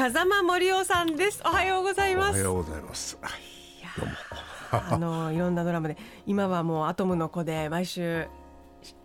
風間森夫さんです。おはようございます。おはようございます。どうも。あのいろんなドラマで。今はもうアトムの子で毎週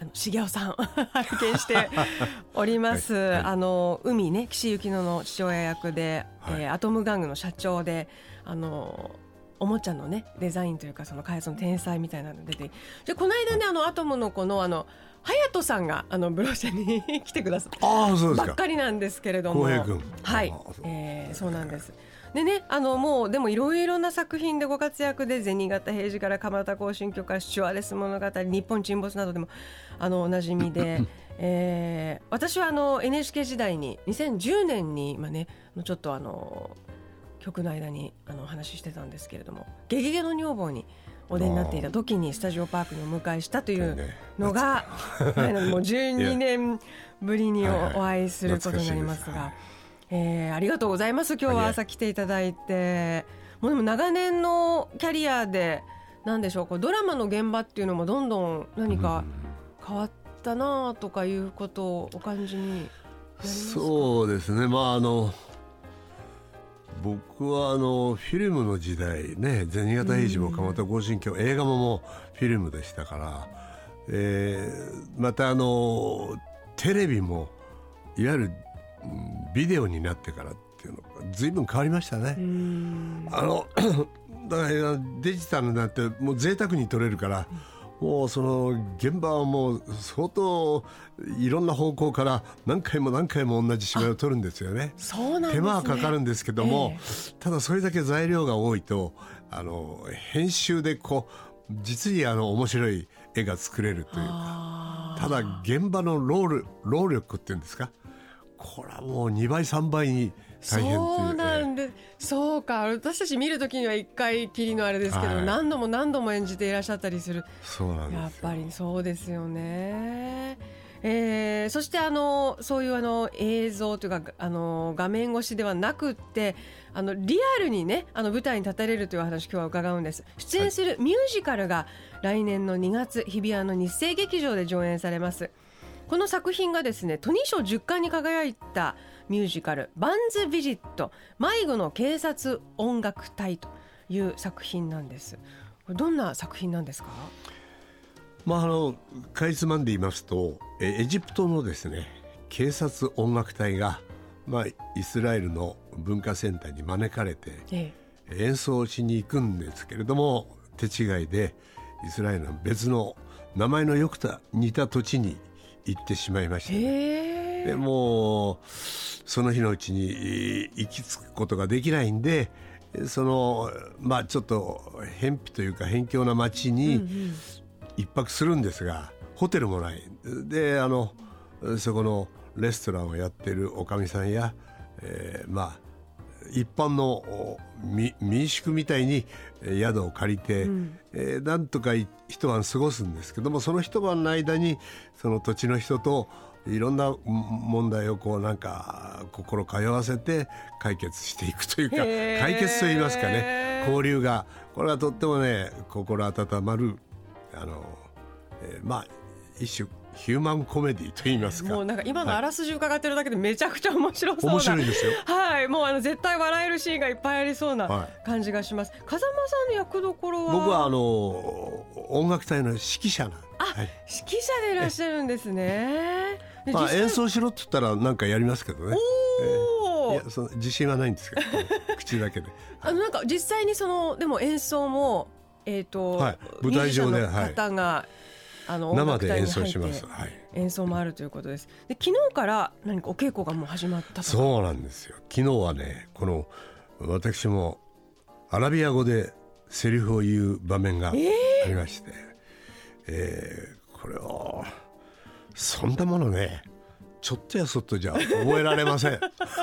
あの重尾さん 拝見して おります、はいはい。あの海ね岸由紀乃の父親役で、はい。えーアトム玩具の社長であのおもちゃのねデザインというかその開発の天才みたいなの出てでこの間ねあのアトムの子のあの隼人さんがあのブローシャに来てくださってああそうですか。ばっかりなんですけれども。浩平君。はい。あそう、えーそうなんです。でねあのもうでもいろいろな作品でご活躍で銭形平次から蒲田行進曲からスチュワーデス物語日本沈没などでもあのおなじみで、えー私はあの NHK 時代に2010年に今ねちょっとあの曲の間にあのお話ししてたんですけれども「ゲゲゲの女房」にお出になっていた時にスタジオパークにお迎えしたというのが、はいもう12年ぶりにお会いすることになりますが。えーありがとうございます。今日は朝来ていただいて。もうでも長年のキャリアでなんでしょうこうドラマの現場っていうのもどんどん何か変わったなとかいうことをお感じになりますか？そうですね。まああの僕はあのフィルムの時代ね銭形平次も蒲田行進曲映画ももうフィルムでしたから、えーまたあのテレビもいわゆるうんビデオになってからっていうのが随分変わりましたね。うんあの だからデジタルになってもう贅沢に撮れるから、もうその現場はもう相当いろんな方向から何回も何回も同じ芝居を撮るんですよね。そうなんですね。手間はかかるんですけども、えただそれだけ材料が多いとあの編集でこう実にあの面白い絵が作れるというかあただ現場の労力労力っていうんですかこれはもう2倍3倍に大変そうなえんで、そうか。私たち見るときには一回きりのあれですけど、はい。何度も何度も演じていらっしゃったりする。えそうなんですよ。やっぱりそうですよね。えーそしてあのそういうあの映像というかあの画面越しではなくってあのリアルにねあの舞台に立たれるというお話今日は伺うんです。出演するミュージカルが来年の2月日比谷の日生劇場で上演されます。この作品がですねトニー賞10冠に輝いたミュージカル「バンズ・ビジット迷子の警察音楽隊」という作品なんです。どんな作品なんですか？まあ、あのかいつまんで言いますとえエジプトのですね警察音楽隊が、まあ、イスラエルの文化センターに招かれてえ演奏しに行くんですけれども手違いでイスラエルの別の名前のよくた似た土地に行ってしまいましえて、ね、へえでもうその日のうちにえー行き着くことができないんでそのまあちょっと偏僻というか辺境な町に、一泊するんですがホテルもない。であのそこのレストランをやってるおかみさんや、えーまあ一般の民宿みたいにえー宿を借りて、えーなんとかい一晩過ごすんですけどもその一晩の間にその土地の人といろんなも問題をこうなんか心通わせて解決していくというか解決といいますかね交流がこれはとってもね心温まるあの、えーまあ一種ヒューマンコメディと言いますか。もうなんか今のあらすじ伺ってるだけでめちゃくちゃ面白そうな。面白いですよ。はい。もうあの絶対笑えるシーンがいっぱいありそうはない感じがします、風間さんの役どころは？僕はあの音楽隊の指揮者なんで、はい。指揮者でいらっしゃるんですね。でまあ、演奏しろって言ったらなんかやりますけどね。いやその自信はないんですけど。口だけで。あのなんか実際にそのでも演奏もえっ、と、はい。舞台上で方が、あの音生で演奏します、はい、演奏もあるということです。で昨日から何かお稽古がもう始まったとそうなんですよ。昨日はねこの私もアラビア語でセリフを言う場面がありまして、えーこれをそんなものねちょっとやそっとじゃ覚えられません。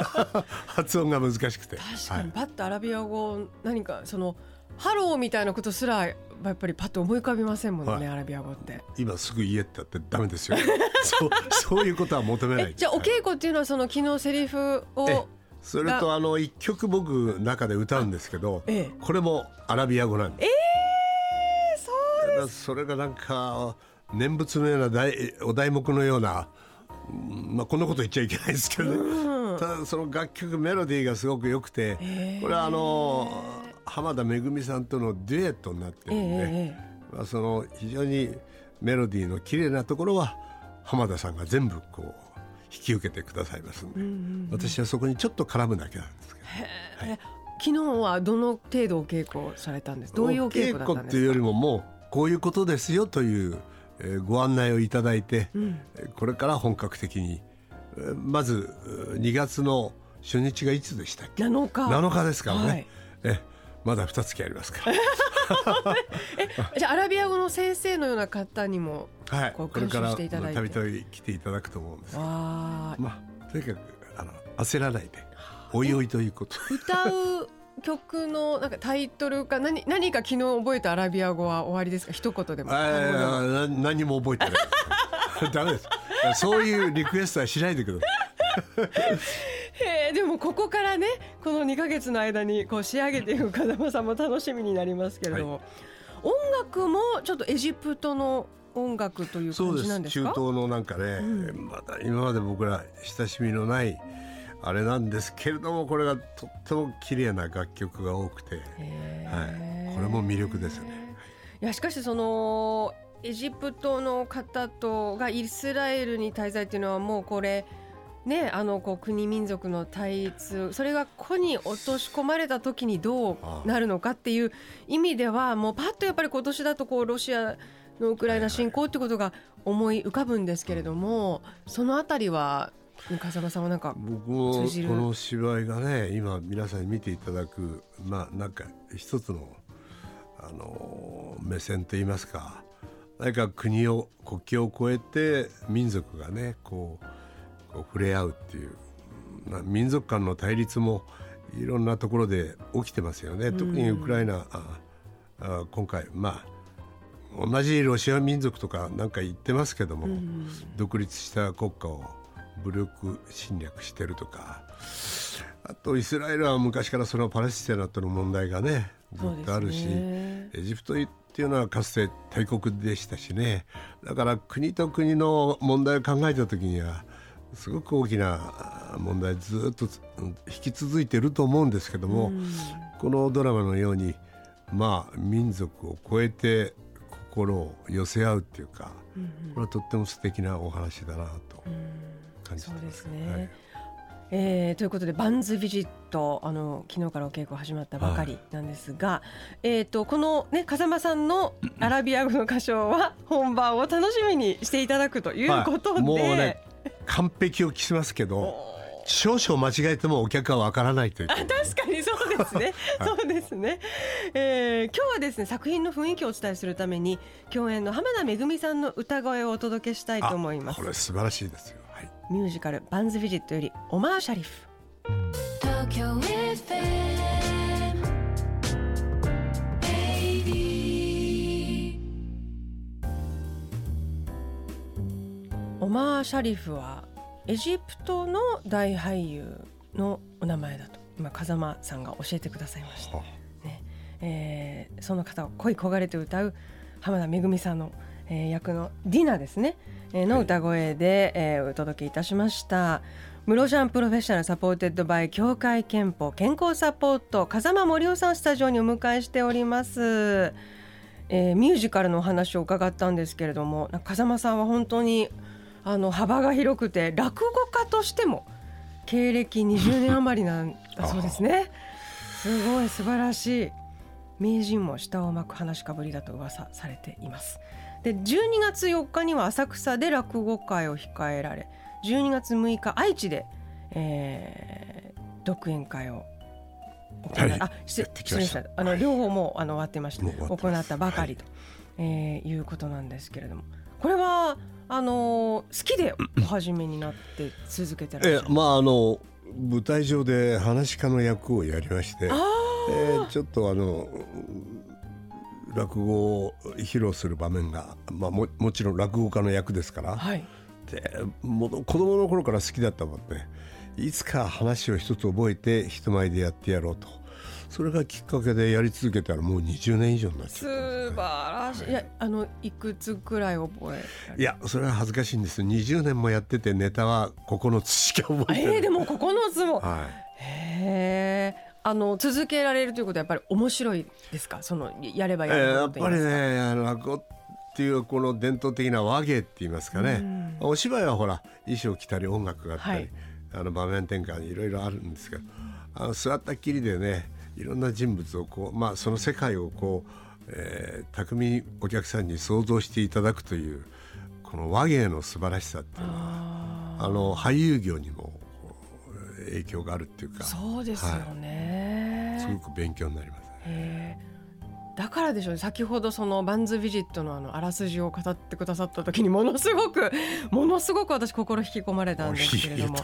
発音が難しくて。確かにパッとアラビア語何かそのハローみたいなことすらやっぱりパッと思い浮かびませんもんね、はい、アラビア語って。今すぐ言えって言ってダメですよ。そう そういうことは求めない。じゃあお稽古っていうのはその昨日セリフをそれとあの一曲僕中で歌うんですけど、ええ、これもアラビア語なんです。えー、そうです。それがなんか念仏のような題お題目のような、まあ、こんなこと言っちゃいけないですけどね、うん、ただその楽曲メロディーがすごく良くて、えー、これはあの浜田めぐみさんとのデュエットになってるんで、えー、まあ、その非常にメロディーの綺麗なところは浜田さんが全部こう引き受けてくださいますので、うんうんうん、私はそこにちょっと絡むだけなんですけど、はい、昨日はどの程度お稽古されたんです？どういうお稽古だったんですか？っていうよりももうこういうことですよという、えー、ご案内をいただいて、うん、これから本格的にまず2月の初日がいつでしたっけ？7日 ,7 日ですからね、はい、えまだ2月ありますから。えじゃあアラビア語の先生のような方にもはい、これからたびたび来ていただくと思うんです。けどまあとにかくあの焦らないでおいおいということ。歌う曲のなんかタイトルか何何か昨日覚えたアラビア語は終わりですか？一言でも。あ何も覚えてない。ダメです。そういうリクエストはしないでくださいへでもここからねこの2か月の間にこう仕上げていく風間さんも楽しみになりますけれども、はい、音楽もちょっとエジプトの音楽という感じなんですか？中東のなんかね、うん、まだ今まで僕ら親しみのないあれなんですけれどもこれがとっても綺麗な楽曲が多くて、はい、これも魅力ですね。いやしかしそのエジプトの方とがイスラエルに滞在っていうのはもうこれね、あのこう国民族の対立それが個に落とし込まれた時にどうなるのかっていう意味ではもうパッとやっぱり今年だとこうロシアのウクライナ侵攻ってことが思い浮かぶんですけれどもそのあたりは風間さんはなんか僕もこの芝居がね今皆さんに見ていただくまあなんか一つのあの目線といいますか何か国を国境を越えて民族がねこうこう触れ合うっていう、まあ、民族間の対立もいろんなところで起きてますよね、特にウクライナああ今回まあ同じロシア民族とかなんか言ってますけども、独立した国家を武力侵略してるとかあとイスラエルは昔からそのパレスチナとの問題がねずっとあるし、ね、エジプトっていうのはかつて大国でしたしね。だから国と国の問題を考えた時にはすごく大きな問題ずっと引き続いていると思うんですけども、このドラマのようにまあ民族を超えて心を寄せ合うっていうか、これはとっても素敵なお話だなと感じてます。ね、はい。えー、ということでバンズビジットあの昨日からお稽古始まったばかりなんですが、はい、えーと、この、ね、風間さんのアラビア語の歌唱は本番を楽しみにしていただくということで、はい、もうね完璧を期しますけど少々間違えてもお客はわからないという。あ確かにそうですね、はい、そうですね、えー、今日はですね作品の雰囲気をお伝えするために共演の浜田めぐみさんの歌声をお届けしたいと思います。これ素晴らしいですよ、はい、ミュージカルバンズビジットよりオマーシャリフ。東京 FM オマー・シャリフはエジプトの大俳優のお名前だと今風間さんが教えてくださいました、ね。えー、その方を恋焦がれて歌う浜田めぐみさんの、えー、役のディナですね、えー、の歌声で、えー、お届けいたしました。ブルーオーシャンプロフェッショナル supported by 協会けんぽ健康サポート風間森夫さんスタジオにお迎えしております、えー、ミュージカルのお話を伺ったんですけれども風間さんは本当にあの幅が広くて落語家としても経歴20年余りなんだそうですね。すごい素晴らしい名人も下を巻く話しかぶりだと噂されています。で12月4日には浅草で落語会を控えられ12月6日愛知で、えー、独演会をはい、あ失礼した。あの両方もあの終わってました行ったばかりと、はい、えー、いうことなんですけれどもこれはあの好きでお始めになって続けてらっしゃる。えまああの舞台上で話し家の役をやりまして、えーちょっとあの落語を披露する場面が、まあ、ももちろん落語家の役ですから、はい。でもう子供の頃から好きだったもんでいつか話を一つ覚えて人前でやってやろうとそれがきっかけでやり続けたらもう20年以上になっちゃう素晴らしい。いやあのいくつくらい覚えいやそれは恥ずかしいんです20年もやっててネタは9つしか覚えてない、えー、でも九つも。はいへえ。あの続けられるということはやっぱり面白いですか？そのやればえやるほーやっぱり。ねあの落語っていうこの伝統的な和芸って言いますかね、お芝居はほら衣装着たり音楽があったり、はいあの場面転換いろいろあるんですけどあの座ったっきりでねいろんな人物をこう、まあ、その世界をこう、えー巧みにお客さんに想像していただくというこの和芸の素晴らしさっていうのはあの俳優業にも影響があるっていうかそうですよね。すごく勉強になりますね。だからでしょうね。先ほどそのバンズビジットのあのあらすじを語ってくださった時にものすごく ものすごく私心引き込まれたんですけれども。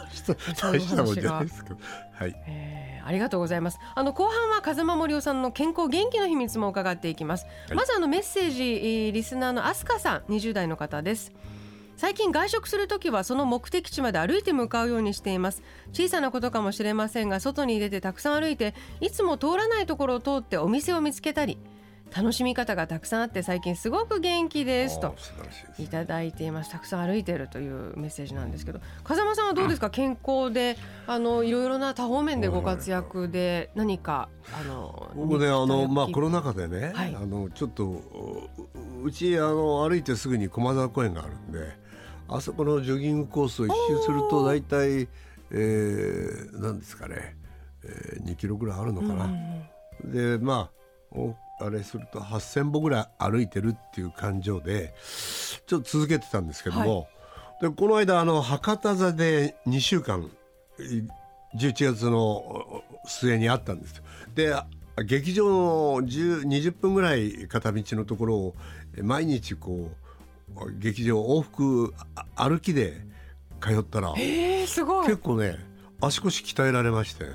大したもんじゃないですけど、はい。えーありがとうございます。あの後半は風間森夫さんの健康元気の秘密も伺っていきます、はい。まずあのメッセージえーリスナーのアスカさん20代の方です。最近外食するときはその目的地まで歩いて向かうようにしています。小さなことかもしれませんが外に出てたくさん歩いていつも通らないところを通ってお店を見つけたり楽しみ方がたくさんあって最近すごく元気ですといただいています。たくさん歩いているというメッセージなんですけど風間さんはどうですか？健康であのいろいろな多方面でご活躍で何かあの僕ねあのまあコロナナ禍でね、はい。あのちょっとううちあの歩いてすぐに駒沢公園があるんであそこのジョギングコースを一周すると大体えー、なんですかね、えー、2キロぐらいあるのかな、でまあおあれすると8,000歩ぐらい歩いてるっていう感情でちょっと続けてたんですけども、でこの間あの博多座で2週間い11月のお末にあったんですよ。であ劇場の10 20分ぐらい片道のところをえ毎日こう劇場往復あ歩きで通ったらえー、すごい結構ね足腰鍛えられまして。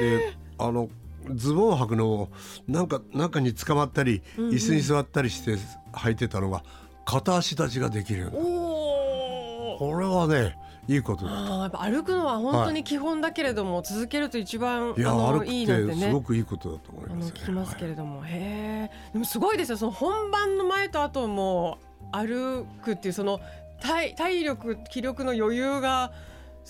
であのズボンを履くのをなんか中に捕まったり、椅子に座ったりして履いてたのが片足立ちができるようこれはねいいこと。だあーやっぱ歩くのは本当に基本だけれども、続けると一番いやあの歩くってすごくいいことだと思いあますね。の聞きますけれども、へえでもすごいですよ。その本番の前と後も歩くっていうその体体力気力の余裕が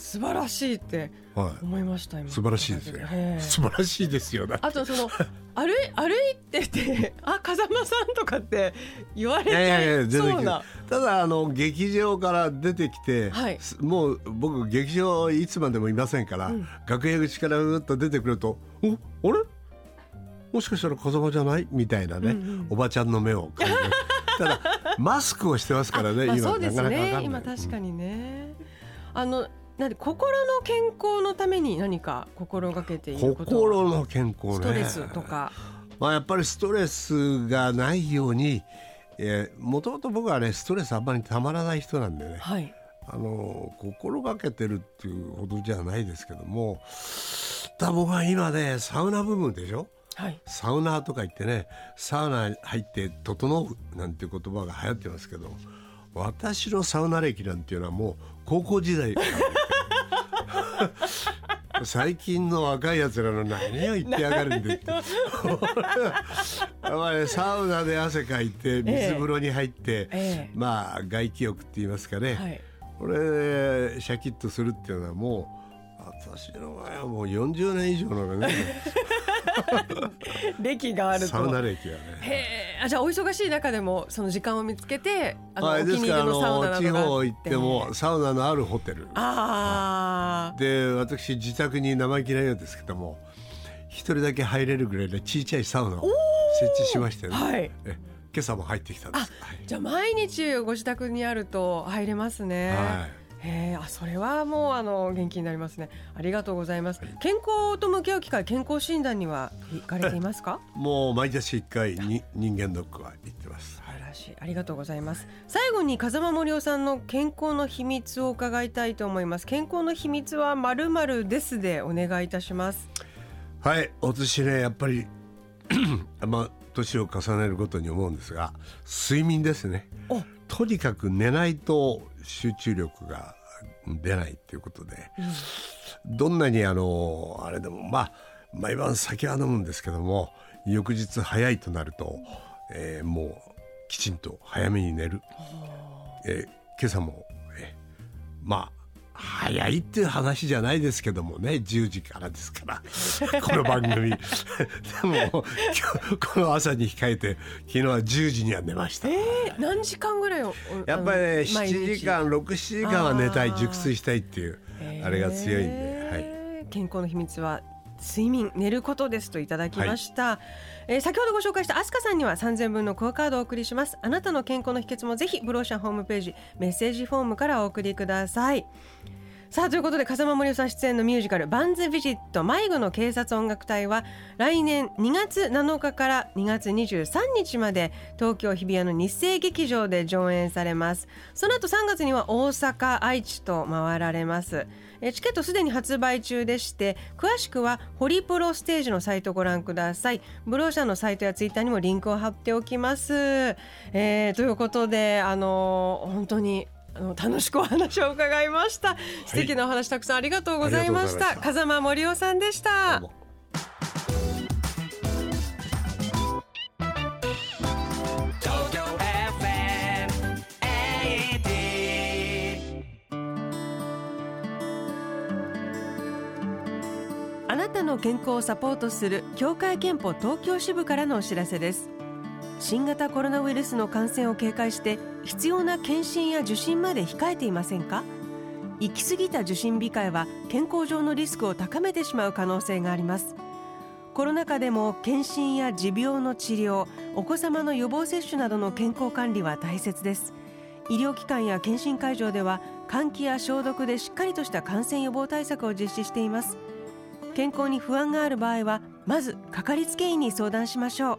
素晴らしいってはい、はい思いました今。素晴らしいですよ。へえ 素晴らしいですよあとその 歩い歩いてて「あ風間さん」とかって言われちゃいそうなただあの劇場から出てきて、はい。すもう僕劇場いつまでもいませんから、うん。楽屋口からうーっと出てくると「おあれ？もしかしたら風間じゃない?」みたいなね、うんうん。おばちゃんの目を感じるただマスクをしてますからね、まあ、今。そうですなかなか今確かにね、あのなんで心の健康のために何か心がけていること？は心の健康ね。ストレスとか。まあ、やっぱりストレスがないようにもともと僕はねストレスあんまりたまらない人なんでね。はい。あの心がけてるっていうほどじゃないですけどもただ僕は今ねサウナ部分でしょ？はい。サウナーとか言ってねサウナに入って「整う」なんていう言葉が流行ってますけど私のサウナ歴なんていうのはもう高校時代 最近の若いやつらの何を言ってやがるんでって。サウナで汗かいて水風呂に入って、ええ。まあ外気浴って言いますかね、はい。これシャキッとするっていうのはもう私の場合はもう40年以上のね。歴があると。サウナ歴はね。へえあじゃあお忙しい中でもその時間を見つけてあの、はい、お気に入りのサウナなどがあ方行ってもサウナのあるホテル。あで私自宅に生意気なようですけども一人だけ入れるぐらいの小さいサウナを設置しましてね、はい。え今朝も入ってきたんです。はいあじゃあ毎日ご自宅にあると入れますね、はいへえあそれはもうあの元気になりますね。ありがとうございます、健康と向き合う機会健康診断には行かれていますか？もう毎年一回に人間ドックは行ってます。素晴らしい。ありがとうございます。最後に風間森夫さんの健康の秘密を伺いたいと思います。健康の秘密はまるまるですでお願いいたします。はい。私ねやっぱり まあ年を重ねるごとに思うんですが睡眠ですね。おとにかく寝ないと集中力が出ないっていうことで、どんなにあのあれでもまあ毎晩酒は飲むんですけども翌日早いとなると、えーもうきちんと早めに寝る、えー今朝も、えーまあ早いっていう話じゃないですけどもね10時からですから この番組。でも今日この朝に控えて昨日は10時には寝ました。えー、何時間ぐらいをやっぱりねあの毎日？7時間6時間は寝たい熟睡したいっていうあれが強いんで、はい、えー健康の秘密は睡眠寝ることですといただきました、えー先ほどご紹介したアスカさんには3000分のクオカードをお送りします。あなたの健康の秘訣もぜひブローシャンホームページメッセージフォームからお送りくださいさあということで風間森夫さん出演のミュージカル「バンズ・ビジット迷子の警察音楽隊」は来年2月7日から2月23日まで東京日比谷の日生劇場で上演されます。その後3月には大阪愛知と回られます。チケットすでに発売中でして詳しくはホリプロステージのサイトをご覧ください。ブローシャンのサイトやツイッターにもリンクを貼っておきます、えーということであの本当にあの楽しくお話を伺いました、素敵なお話たくさんありがとうございました。風間森夫さんでした。どうも。Tokyo FM 80. あなたの健康をサポートする協会憲法東京支部からのお知らせです新型コロナウイルスの感染を警戒して必要な検診や受診まで控えていませんか？行き過ぎた受診控えは健康上のリスクを高めてしまう可能性があります。コロナ禍でも検診や持病の治療お子様の予防接種などの健康管理は大切です。医療機関や検診会場では換気や消毒でしっかりとした感染予防対策を実施しています。健康に不安がある場合はまずかかりつけ医に相談しましょう。